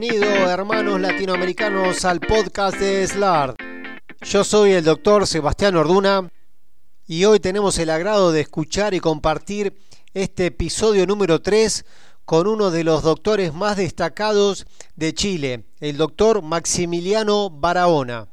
Bienvenido, hermanos latinoamericanos, al podcast de SLARD. Yo soy el doctor Sebastián Orduna y hoy tenemos el agrado de escuchar y compartir este episodio número 3 con uno de los doctores más destacados de Chile, el doctor Maximiliano Barahona.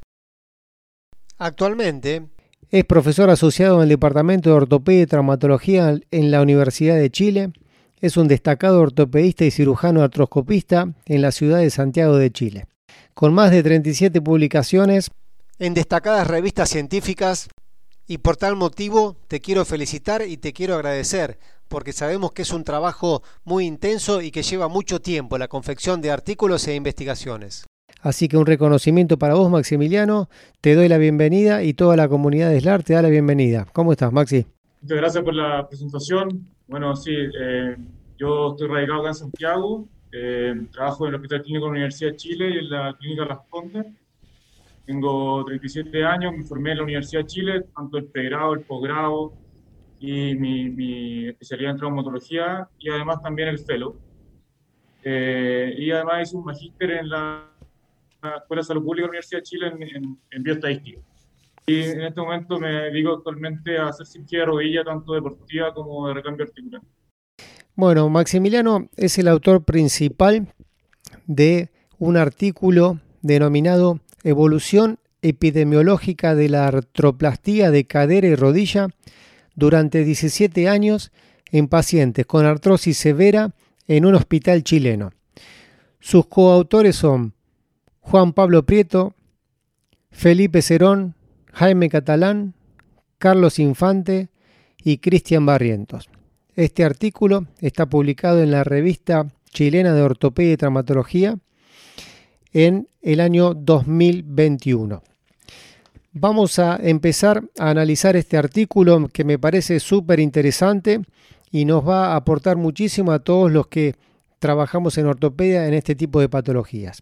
Actualmente es profesor asociado en el Departamento de Ortopedia y Traumatología en la Universidad de Chile es un destacado ortopedista y cirujano artroscopista en la ciudad de Santiago de Chile, con más de 37 publicaciones en destacadas revistas científicas y por tal motivo te quiero felicitar y te quiero agradecer porque sabemos que es un trabajo muy intenso y que lleva mucho tiempo la confección de artículos e investigaciones. Así que un reconocimiento para vos, Maximiliano. Te doy la bienvenida y toda la comunidad de SLAR te da la bienvenida. ¿Cómo estás, Maxi? Muchas gracias por la presentación. Bueno, sí, eh, yo estoy radicado acá en Santiago, eh, trabajo en el Hospital Clínico de la Universidad de Chile y en la Clínica Las Condes. Tengo 37 años, me formé en la Universidad de Chile, tanto el pregrado, el posgrado y mi, especialidad en traumatología y además también el fellow. Eh, y además hice un magíster en la, Escuela de Salud Pública de la Universidad de Chile en, en, bioestadística. Y en este momento me dedico actualmente a hacer cirugía de rodilla, tanto deportiva como de recambio articular. Bueno, Maximiliano es el autor principal de un artículo denominado Evolución epidemiológica de la artroplastía de cadera y rodilla durante 17 años en pacientes con artrosis severa en un hospital chileno. Sus coautores son Juan Pablo Prieto, Felipe Cerón, Jaime Catalán, Carlos Infante y Cristian Barrientos. Este artículo está publicado en la revista chilena de ortopedia y traumatología en el año 2021. Vamos a empezar a analizar este artículo que me parece súper interesante y nos va a aportar muchísimo a todos los que trabajamos en ortopedia en este tipo de patologías.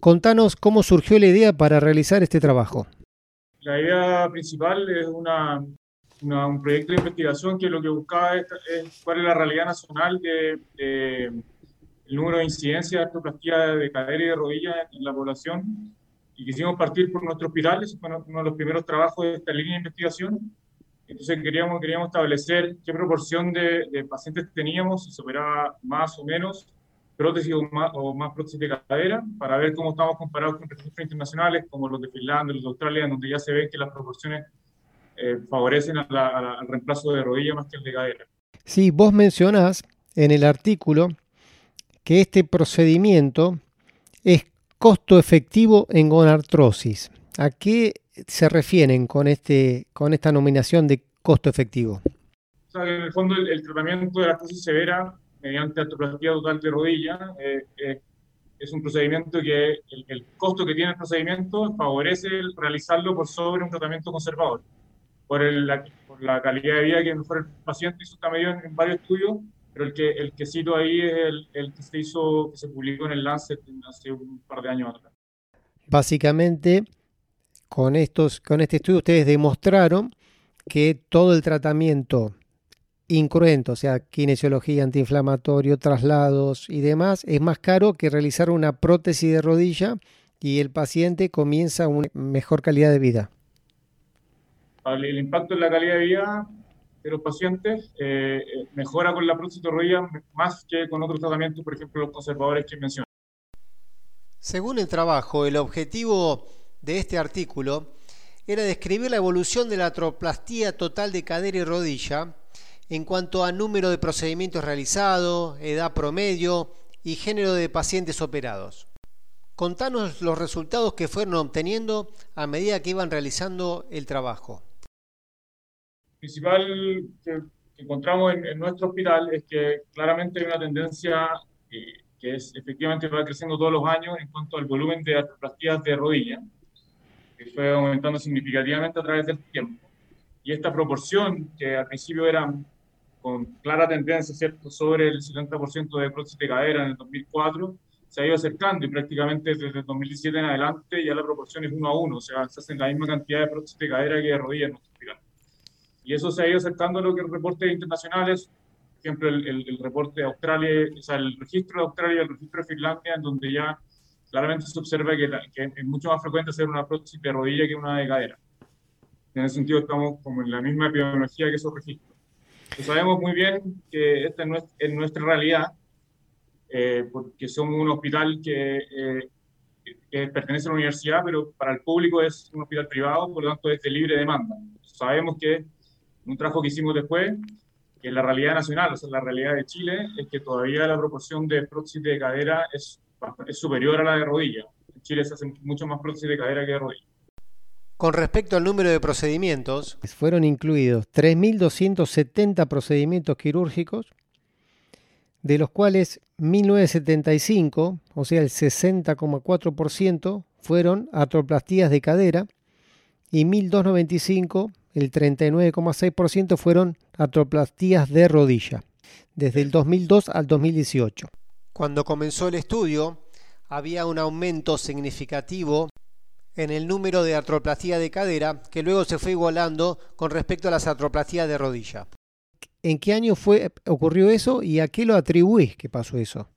Contanos cómo surgió la idea para realizar este trabajo. La idea principal es una un proyecto de investigación que lo que buscaba es, cuál es la realidad nacional de, el número de incidencias de artroplastía de cadera y de rodilla en, la población y quisimos partir por nuestro hospital, ese fue uno de los primeros trabajos de esta línea de investigación. Entonces queríamos, queríamos establecer qué proporción de, pacientes teníamos, si se operaba más o menos prótesis o más, o más, prótesis de cadera, para ver cómo estamos comparados con registros internacionales como los de Finlandia, los de Australia, donde ya se ven que las proporciones eh, favorecen al reemplazo de rodilla más que el de cadera. Sí, vos mencionás en el artículo que este procedimiento es costo efectivo en gonartrosis. ¿A qué se refieren con, este, con esta nominación de costo efectivo? O sea, en el fondo el, tratamiento de la artrosis severa mediante artroplastía total de rodilla eh, eh, es un procedimiento que el, el, costo que tiene el procedimiento favorece realizarlo por sobre un tratamiento conservador por, la, por la calidad de vida que mejor el paciente, hizo está medido en, varios estudios, pero el que, el que cito ahí es el, el, que se hizo, que se publicó en el Lancet hace un par de años atrás. Básicamente, con, estos, con este estudio ustedes demostraron que todo el tratamiento incruento, o sea, kinesiología, antiinflamatorio, traslados y demás, es más caro que realizar una prótesis de rodilla y el paciente comienza una mejor calidad de vida el impacto en la calidad de vida de los pacientes eh, eh, mejora con la prótesis de rodilla más que con otros tratamientos, por ejemplo, los conservadores que mencioné. Según el trabajo, el objetivo de este artículo era describir la evolución de la atroplastía total de cadera y rodilla en cuanto a número de procedimientos realizados, edad promedio y género de pacientes operados. Contanos los resultados que fueron obteniendo a medida que iban realizando el trabajo principal que, encontramos en, nuestro hospital es que claramente hay una tendencia eh, que es efectivamente va creciendo todos los años en cuanto al volumen de artroplastías de rodilla, que fue aumentando significativamente a través del tiempo. Y esta proporción, que al principio era con clara tendencia, ¿cierto?, sobre el 70% de prótesis de cadera en el 2004, se ha ido acercando y prácticamente desde el 2017 en adelante ya la proporción es uno a uno, o sea, se hacen la misma cantidad de prótesis de cadera que de rodilla en nuestro hospital. Y eso se ha ido acercando a lo que reportes internacionales ejemplo, el, reporte de Australia, o sea, el registro de Australia y el registro de Finlandia, en donde ya claramente se observa que, es mucho más frecuente hacer una prótesis de rodilla que una de cadera. En ese sentido estamos como en la misma epidemiología que esos registros. Sabemos muy bien que esta es nuestra, realidad, eh, porque somos un hospital que, eh, que, pertenece a la universidad, pero para el público es un hospital privado, por lo tanto es de libre demanda. Sabemos que un trabajo que hicimos después, que la realidad nacional, o sea, la realidad de Chile, es que todavía la proporción de prótesis de cadera es, es superior a la de rodilla. En Chile se hacen mucho más prótesis de cadera que de rodilla. Con respecto al número de procedimientos, fueron incluidos 3.270 procedimientos quirúrgicos, de los cuales 1.975, o sea el 60,4%, fueron atroplastías de cadera y 1.295, el 39,6%, fueron atroplastías de rodilla, desde el 2002 al 2018. Cuando comenzó el estudio, había un aumento significativo en el número de artroplastía de cadera, que luego se fue igualando con respecto a las artroplastías de rodilla. ¿En qué año fue, ocurrió eso y a qué lo atribuís que pasó eso?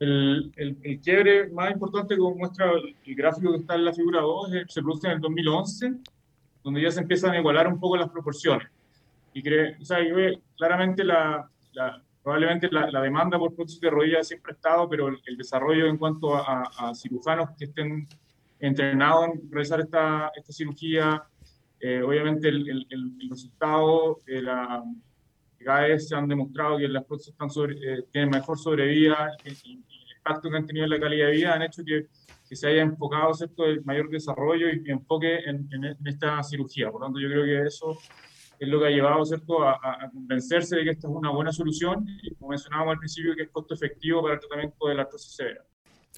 El, el, quiebre más importante, como muestra el, gráfico que está en la figura 2, se produce en el 2011, donde ya se empiezan a igualar un poco las proporciones. Y cree, o sea, claramente la, probablemente la, demanda por prótesis de rodilla siempre ha estado, pero el, desarrollo en cuanto a, a, cirujanos que estén entrenado en realizar esta, esta cirugía. Eh, obviamente el, el, el, resultado de la vez se han demostrado que las prótesis están eh, tienen mejor sobrevida y, y, el impacto que han tenido en la calidad de vida han hecho que, que se haya enfocado ¿cierto? el mayor desarrollo y, enfoque en, en, esta cirugía. Por lo tanto, yo creo que eso es lo que ha llevado ¿cierto? A, a, convencerse de que esta es una buena solución y como mencionábamos al principio, que es costo efectivo para el tratamiento de la artrosis severa.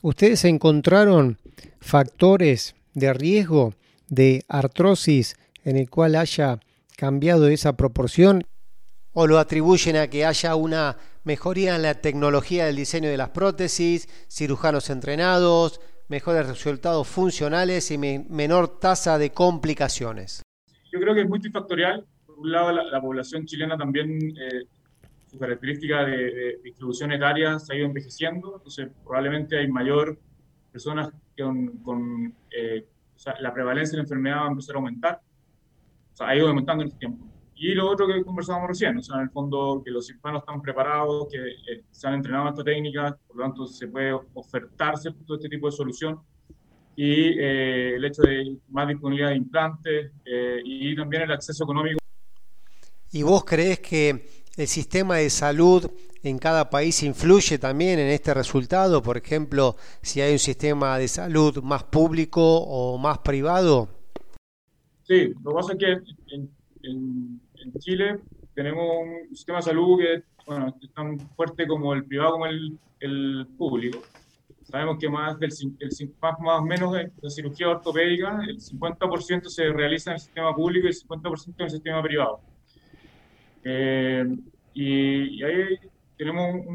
¿Ustedes encontraron factores de riesgo de artrosis en el cual haya cambiado esa proporción o lo atribuyen a que haya una mejoría en la tecnología del diseño de las prótesis, cirujanos entrenados, mejores resultados funcionales y menor tasa de complicaciones? Yo creo que es multifactorial. Por un lado, la, población chilena también eh, su característica de, distribución etaria se ha ido envejeciendo, entonces probablemente hay mayor personas con, eh, la prevalencia de la enfermedad va a empezar a aumentar, o sea, ha ido aumentando en el tiempo. Y lo otro que conversábamos recién, o sea, en el fondo que los cirujanos están preparados, que eh, se han entrenado en esta técnica, por lo tanto se puede ofertar todo este tipo de solución. Y eh, el hecho de más disponibilidad de implantes y también el acceso económico. ¿Y vos crees que el sistema de salud en cada país influye también en este resultado? Por ejemplo, si hay un sistema de salud más público o más privado. Sí, lo que pasa es que en, Chile tenemos un sistema de salud que es tan fuerte como el privado como el, público. Sabemos que más del el, más, más o menos de la cirugía ortopédica, el 50% se realiza en el sistema público y el 50% en el sistema privado. Eh, y, ahí tenemos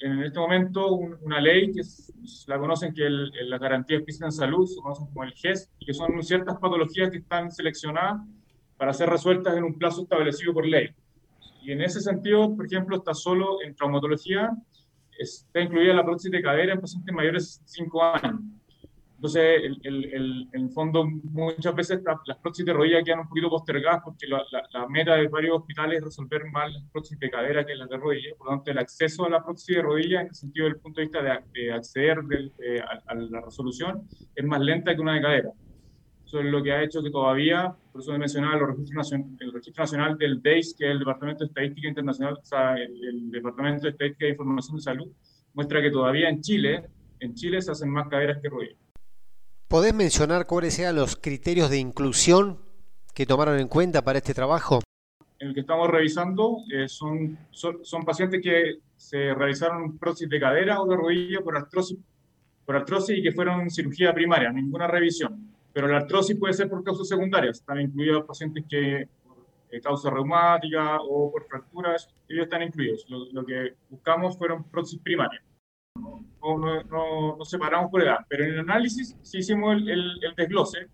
en este momento una ley que la conocen que es la garantía física en salud, se conocen como el GES, y que son ciertas patologías que están seleccionadas para ser resueltas en un plazo establecido por ley. Y en ese sentido, por ejemplo, está solo en traumatología, está incluida la prótesis de cadera en pacientes mayores de 5 años. Entonces, el, el, en el fondo, muchas veces las prótesis de rodilla quedan un poquito postergadas porque la, la, meta de varios hospitales es resolver más las prótesis de cadera que las de rodilla. Por lo tanto, el acceso a la prótesis de rodilla, en el sentido del punto de vista de, acceder a, la resolución, es más lenta que una de cadera. Eso es lo que ha hecho que todavía, por eso he mencionado el registro, el nacional del DEIS, que es el Departamento de Estadística Internacional, o sea, el, el Departamento de Estadística e Información de Salud, muestra que todavía en Chile, en Chile se hacen más caderas que rodillas. ¿Podés mencionar cuáles eran los criterios de inclusión que tomaron en cuenta para este trabajo? El que estamos revisando eh, son, son, pacientes que se realizaron prótesis de cadera o de rodilla por artrosis, por artrosis y que fueron cirugía primaria, ninguna revisión. Pero la artrosis puede ser por causas secundarias, están incluidos pacientes que eh, causa reumática o por fracturas, ellos están incluidos. Lo, lo que buscamos fueron prótesis primarias no, no, no, separamos por edad, pero en el análisis sí hicimos el, el, desglose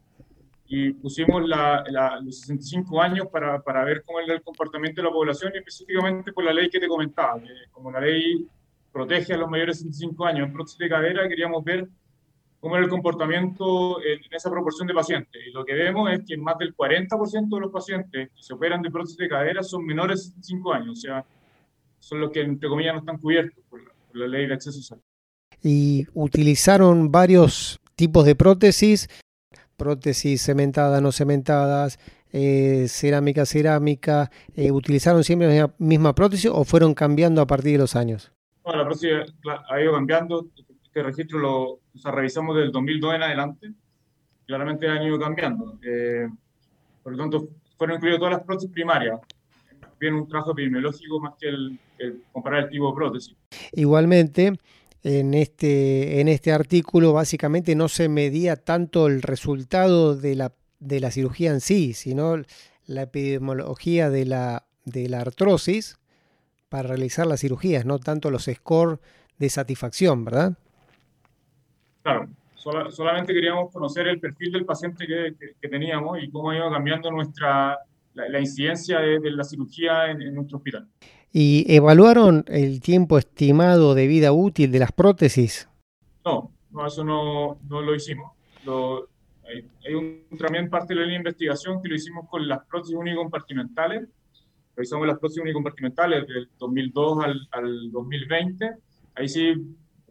y pusimos los 65 años para, para, ver cómo era el comportamiento de la población y específicamente por la ley que te comentaba, que como la ley protege a los mayores de 65 años en prótesis de cadera, queríamos ver cómo era el comportamiento en, esa proporción de pacientes. Y lo que vemos es que más del 40% de los pacientes que se operan de prótesis de cadera son menores de 65 años, o sea, son los que, entre comillas, no están cubiertos por la, la ley de acceso social. Y utilizaron varios tipos de prótesis prótesis cementadas, no cementadas, eh, cerámica, cerámica, eh, ¿utilizaron siempre la misma prótesis o fueron cambiando a partir de los años? No, la prótesis ha ido cambiando. Este registro lo revisamos desde el 2002 en adelante. Claramente han ido cambiando. Eh, por lo tanto, fueron incluidas todas las prótesis primarias. Bien un trabajo epidemiológico más que el, el comparar el tipo de prótesis. Igualmente, en este, en este artículo básicamente no se medía tanto el resultado de la, de la cirugía en sí, sino la epidemiología de la, de la artrosis para realizar las cirugías, no tanto los scores de satisfacción, ¿verdad? Claro, solamente queríamos conocer el perfil del paciente que, teníamos y cómo iba cambiando nuestra, la, incidencia de, la cirugía en nuestro hospital. ¿Y evaluaron el tiempo estimado de vida útil de las prótesis? No, no eso no, no lo hicimos. hay, un, también parte de la investigación que lo hicimos con las prótesis unicompartimentales. Revisamos las prótesis unicompartimentales del 2002 al, al 2020. Ahí sí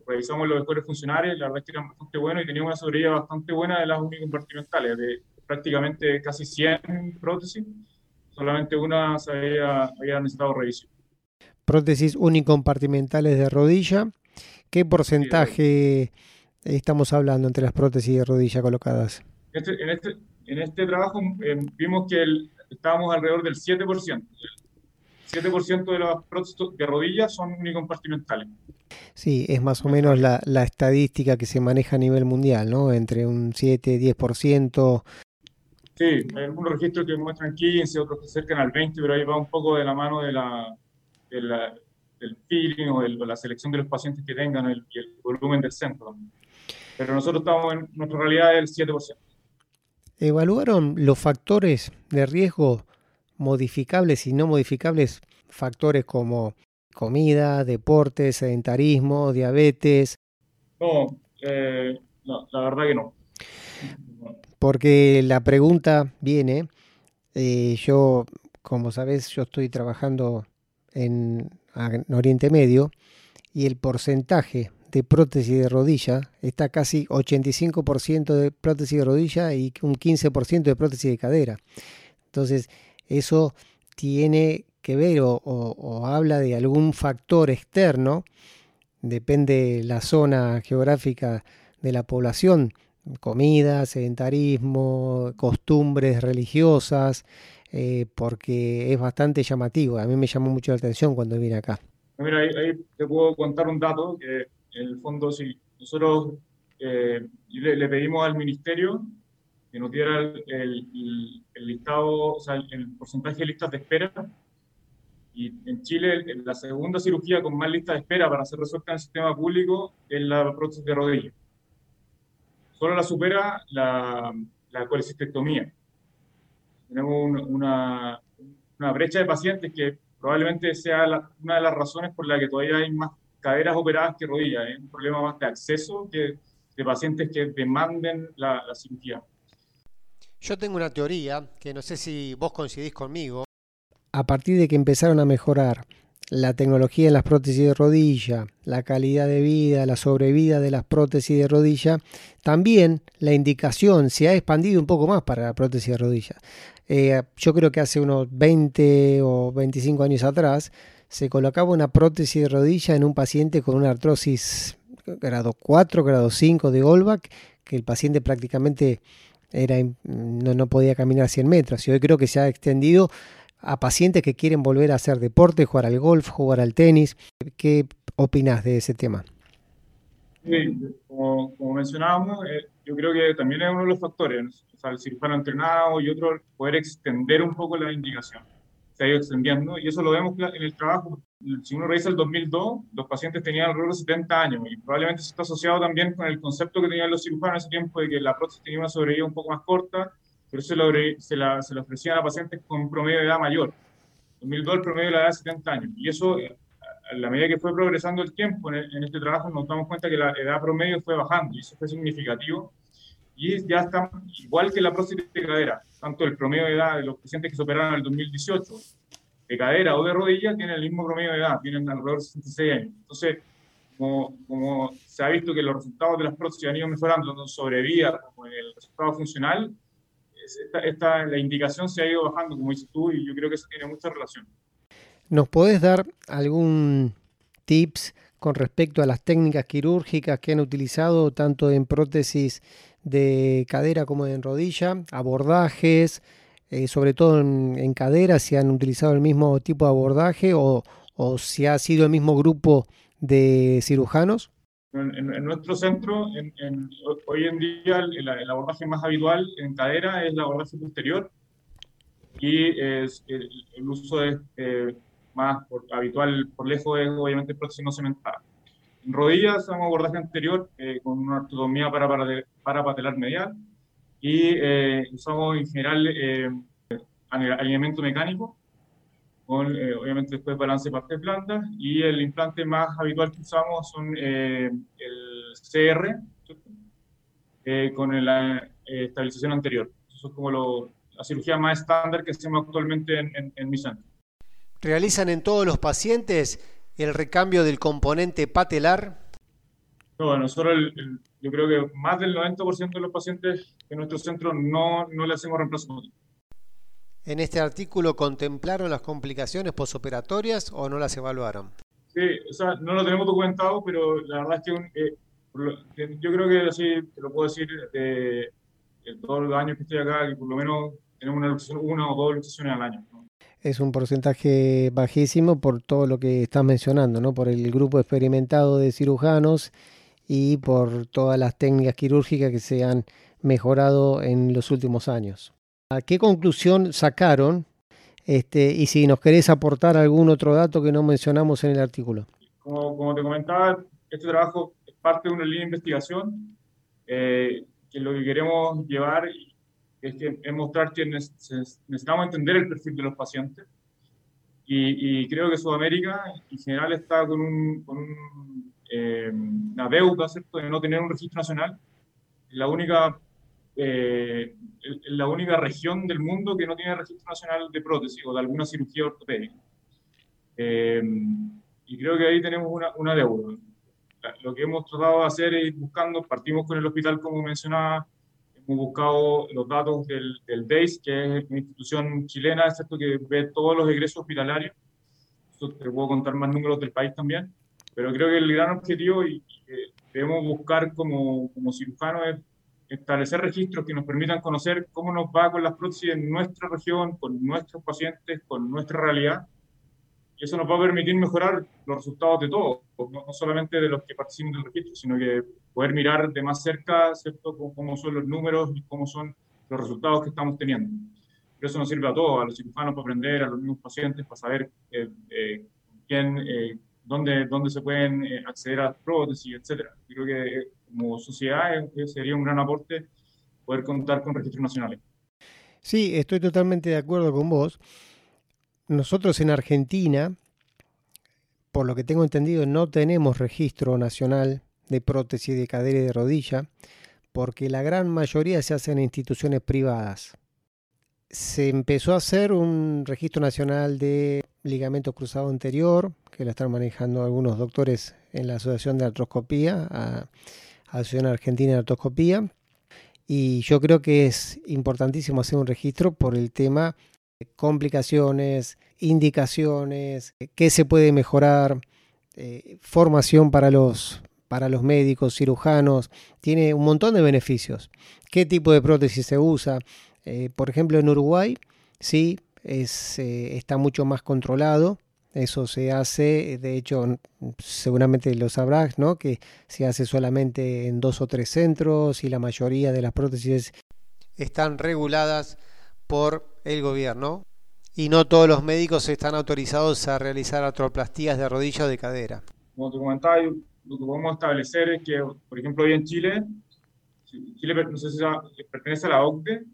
revisamos los escuelos funcionales, la verdad es que eran bastante buenos y teníamos una sobrevida bastante buena de las unicompartimentales, de prácticamente casi 100 prótesis, solamente una se había, había necesitado revisión prótesis unicompartimentales de rodilla. ¿Qué porcentaje estamos hablando entre las prótesis de rodilla colocadas? Este, en, este, en, este, trabajo eh, vimos que estábamos alrededor del 7%. El 7% de las prótesis de rodilla son unicompartimentales. Sí, es más o menos la, la, estadística que se maneja a nivel mundial, ¿no? Entre un 7 10%. Sí, hay algunos registros que muestran 15, otros que acercan al 20, pero ahí va un poco de la mano de la, del feeling o, la selección de los pacientes que tengan y el volumen del centro. Pero nosotros estamos en nuestra realidad del 7%. ¿Evaluaron los factores de riesgo modificables y no modificables? Factores como comida, deporte, sedentarismo, diabetes. No, eh, no la verdad que no. Porque la pregunta viene, eh, yo, como sabes, yo estoy trabajando en, Oriente Medio y el porcentaje de prótesis de rodilla está casi 85% de prótesis de rodilla y un 15% de prótesis de cadera. Entonces, eso tiene que ver o, habla de algún factor externo, depende la zona geográfica de la población, comida, sedentarismo, costumbres religiosas, eh, porque es bastante llamativo. A mí me llamó mucho la atención cuando vine acá. Mira, ahí, te puedo contar un dato, que en el fondo si nosotros eh, le, pedimos al ministerio que nos diera el, listado, o sea, el porcentaje de listas de espera, y en Chile la segunda cirugía con más listas de espera para ser resuelta en el sistema público es la prótesis de rodilla. Solo la supera la, la colecistectomía tenemos una, una, brecha de pacientes que probablemente sea una de las razones por la que todavía hay más caderas operadas que rodillas. Es ¿eh? un problema más de acceso que de pacientes que demanden la, la cirugía. Yo tengo una teoría que no sé si vos coincidís conmigo. A partir de que empezaron a mejorar la tecnología en las prótesis de rodilla, la calidad de vida, la sobrevida de las prótesis de rodilla, también la indicación se ha expandido un poco más para la prótesis de rodilla. Eh, yo creo que hace unos 20 o 25 años atrás se colocaba una prótesis de rodilla en un paciente con una artrosis grado 4, grado 5 de Olbach, que el paciente prácticamente era, no, no podía caminar 100 metros. Y hoy creo que se ha extendido a pacientes que quieren volver a hacer deporte, jugar al golf, jugar al tenis. ¿Qué opinas de ese tema? Sí, como, mencionábamos, eh, yo creo que también es uno de los factores, o sea, el cirujano entrenado y otro, poder extender un poco la indicación. Se ha ido extendiendo y eso lo vemos en el trabajo. Si uno revisa el 2002, los pacientes tenían alrededor de 70 años y probablemente eso está asociado también con el concepto que tenían los cirujanos en ese tiempo de que la prótesis tenía una sobrevida un poco más corta pero se, se, la, se ofrecían a pacientes con promedio de edad mayor. En 2002 el promedio de la edad es 70 años. Y eso, a la medida que fue progresando el tiempo en, este trabajo, nos damos cuenta que la edad promedio fue bajando y eso fue significativo. Y ya está igual que la próstata de cadera, tanto el promedio de edad de los pacientes que se operaron en el 2018 de cadera o de rodilla tienen el mismo promedio de edad, tienen alrededor de 66 años. Entonces, como, como se ha visto que los resultados de las prótesis han ido mejorando tanto sobre vida como en el resultado funcional, esta, la indicación se ha ido bajando, como dices tú, y yo creo que eso tiene mucha relación. ¿Nos podés dar algún tips con respecto a las técnicas quirúrgicas que han utilizado tanto en prótesis de cadera como en rodilla, abordajes, eh, sobre todo en, cadera, si han utilizado el mismo tipo de abordaje o, o si ha sido el mismo grupo de cirujanos? En, nuestro centro, hoy en día, el, abordaje más habitual en cadera es el abordaje posterior y es, el, uso de, eh, más habitual por lejos es obviamente el próximo cementada. En rodillas, usamos abordaje anterior eh, con una ortotomía para, para, para patelar medial y eh, usamos en general eh, alineamiento mecánico, con eh, obviamente después balance blandas, y el implante más habitual que usamos son el CR, con la estabilización anterior. Eso es como lo, la cirugía más estándar que hacemos actualmente en, en, mi centro. ¿Realizan en todos los pacientes el recambio del componente patelar? No, nosotros el, yo creo que más del 90% de los pacientes en nuestro centro no, no le hacemos reemplazo ¿En este artículo contemplaron las complicaciones posoperatorias o no las evaluaron? Sí, o sea, no lo tenemos documentado, pero la verdad es que eh, yo creo que así te lo puedo decir de, todos los años que estoy acá, que por lo menos tenemos una, una o dos luxaciones al año. Es un porcentaje bajísimo por todo lo que estás mencionando, ¿no? Por el grupo experimentado de cirujanos y por todas las técnicas quirúrgicas que se han mejorado en los últimos años. ¿A qué conclusión sacaron? Este, y si nos querés aportar algún otro dato que no mencionamos en el artículo. Como, te comentaba, este trabajo es parte de una línea de investigación eh, que lo que queremos llevar es, que, es mostrar que necesitamos entender el perfil de los pacientes y, creo que Sudamérica en general está con un eh, una deuda, ¿cierto?, de no tener un registro nacional. La única, eh, la única región del mundo que no tiene registro nacional de prótesis o de alguna cirugía ortopédica. Eh, y creo que ahí tenemos una, una, deuda. Lo que hemos tratado de hacer es ir buscando, partimos con el hospital, como mencionaba, hemos buscado los datos del, del DEIS, que es una institución chilena, ¿cierto?, que ve todos los egresos hospitalarios. te puedo contar más números del país también. Pero creo que el gran objetivo y, que debemos buscar como, como cirujanos es establecer registros que nos permitan conocer cómo nos va con las prótesis en nuestra región, con nuestros pacientes, con nuestra realidad. Y eso nos va a permitir mejorar los resultados de todos, no, solamente de los que participan del registro, sino que poder mirar de más cerca, ¿cierto?, cómo son los números y cómo son los resultados que estamos teniendo. Pero eso nos sirve a todos, a los cirujanos para aprender, a los mismos pacientes para saber eh, eh, quién, eh, dónde, dónde se pueden eh, acceder a las prótesis, etcétera. Creo que eh, como sociedad sería un gran aporte poder contar con registros nacionales. Sí, estoy totalmente de acuerdo con vos. Nosotros en Argentina, por lo que tengo entendido, no tenemos registro nacional de prótesis de cadera y de rodilla, porque la gran mayoría se hace en instituciones privadas. Se empezó a hacer un registro nacional de ligamento cruzado anterior, que lo están manejando algunos doctores en la Asociación de Artroscopía, Asociación Argentina de Artroscopía. Y yo creo que es importantísimo hacer un registro por el tema de complicaciones, indicaciones, qué se puede mejorar, eh, formación para los, para los médicos, cirujanos, tiene un montón de beneficios. ¿Qué tipo de prótesis se usa? Eh, por ejemplo, en Uruguay, sí, es, eh, está mucho más controlado. Eso se hace, de hecho, seguramente lo sabrás, ¿no? Que se hace solamente en dos o tres centros y la mayoría de las prótesis están reguladas por el gobierno y no todos los médicos están autorizados a realizar artroplastías de rodilla o de cadera. Como te comentaba, lo que podemos establecer es que, por ejemplo, hoy en Chile, Chile pertenece a la OCDE,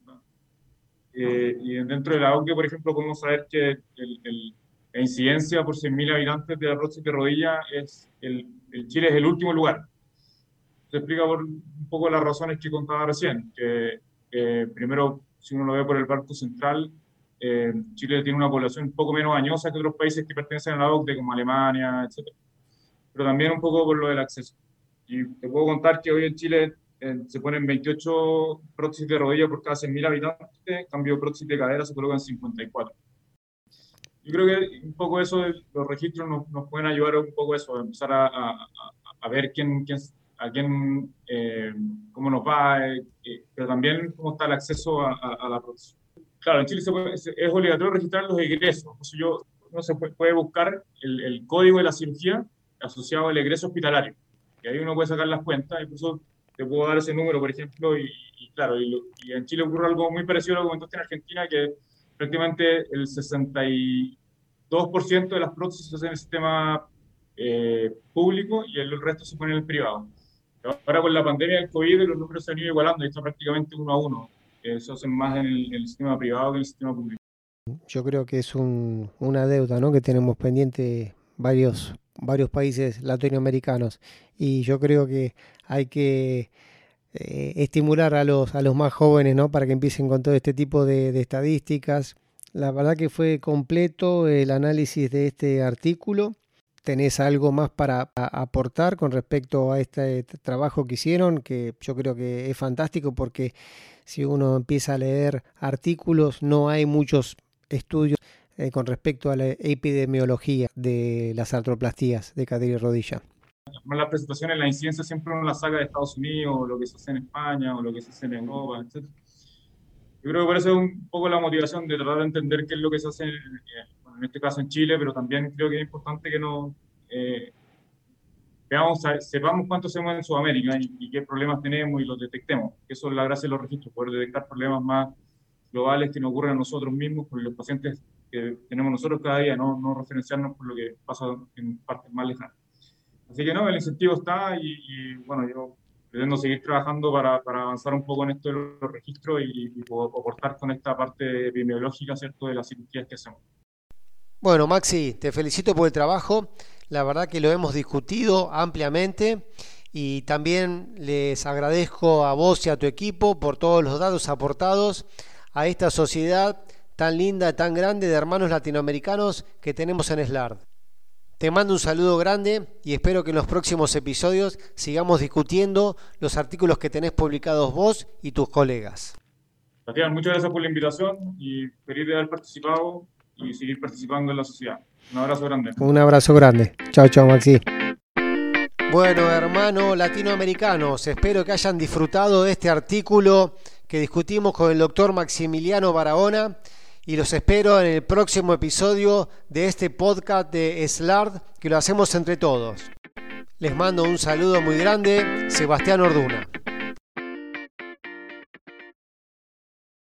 eh, y dentro de la OCDE, por ejemplo, podemos saber que la incidencia por 100.000 habitantes de arroz de rodilla es el, Chile es el último lugar. Se explica por un poco las razones que contaba recién, que primero, si uno lo ve por el barco central, eh, Chile tiene una población un poco menos añosa que otros países que pertenecen a la OCDE, como Alemania, etc. Pero también un poco por lo del acceso. Y te puedo contar que hoy en Chile eh, se ponen 28 prótesis de rodilla por cada 100.000 habitantes, cambio prótesis de cadera se colocan 54. Yo creo que un poco eso, los registros nos, nos pueden ayudar un poco eso, a empezar a, a, ver quién, quién, a quién, eh, cómo nos va, eh, pero también cómo está el acceso a, la prótesis. Claro, en Chile es obligatorio registrar los egresos. Entonces yo, uno se puede, buscar el, código de la cirugía asociado al egreso hospitalario. Y ahí uno puede sacar las cuentas, incluso te puedo dar ese número, por ejemplo, y, claro, y, en Chile ocurre algo muy parecido a lo que comentaste en Argentina, que prácticamente el 62% de las prótesis se hacen en el sistema eh, público y el resto se pone en el privado. Ahora con la pandemia del COVID los números se han ido igualando y está prácticamente uno a uno. se hacen más en el, sistema privado que en el sistema público. Yo creo que es una deuda ¿no? que tenemos pendiente varios varios países latinoamericanos y yo creo que hay que eh, estimular a los, a los más jóvenes ¿no? para que empiecen con todo este tipo de, estadísticas. La verdad que fue completo el análisis de este artículo. ¿Tenés algo más para aportar con respecto a este trabajo que hicieron? Que yo creo que es fantástico porque si uno empieza a leer artículos no hay muchos estudios eh, con respecto a la epidemiología de las artroplastías de cadera y rodilla. Las presentaciones, la incidencia siempre uno la saca de Estados Unidos, o lo que se hace en España, o lo que se hace en Europa, etc. Yo creo que por eso es un poco la motivación de tratar de entender qué es lo que se hace, en, en este caso en Chile, pero también creo que es importante que nos eh, veamos, sepamos cuánto hacemos en Sudamérica y, y, qué problemas tenemos y los detectemos. Eso es la gracia de los registros, poder detectar problemas más globales que nos ocurren a nosotros mismos, con los pacientes que tenemos nosotros cada día, no, no referenciarnos por lo que pasa en partes más lejanas. Así que no, el incentivo está y, bueno, yo pretendo seguir trabajando para, para, avanzar un poco en esto de los registros y, aportar con esta parte epidemiológica, ¿cierto?, de las cirugías que hacemos. Bueno, Maxi, te felicito por el trabajo. La verdad que lo hemos discutido ampliamente y también les agradezco a vos y a tu equipo por todos los datos aportados a esta sociedad tan linda, tan grande de hermanos latinoamericanos que tenemos en SLARD. Te mando un saludo grande y espero que en los próximos episodios sigamos discutiendo los artículos que tenés publicados vos y tus colegas. Tatiana, muchas gracias por la invitación y feliz de haber participado y seguir participando en la sociedad. Un abrazo grande. Un abrazo grande. Chao, chao, Maxi. Bueno, hermanos latinoamericanos, espero que hayan disfrutado de este artículo que discutimos con el doctor Maximiliano Barahona y los espero en el próximo episodio de este podcast de SLARD que lo hacemos entre todos. Les mando un saludo muy grande, Sebastián Orduna.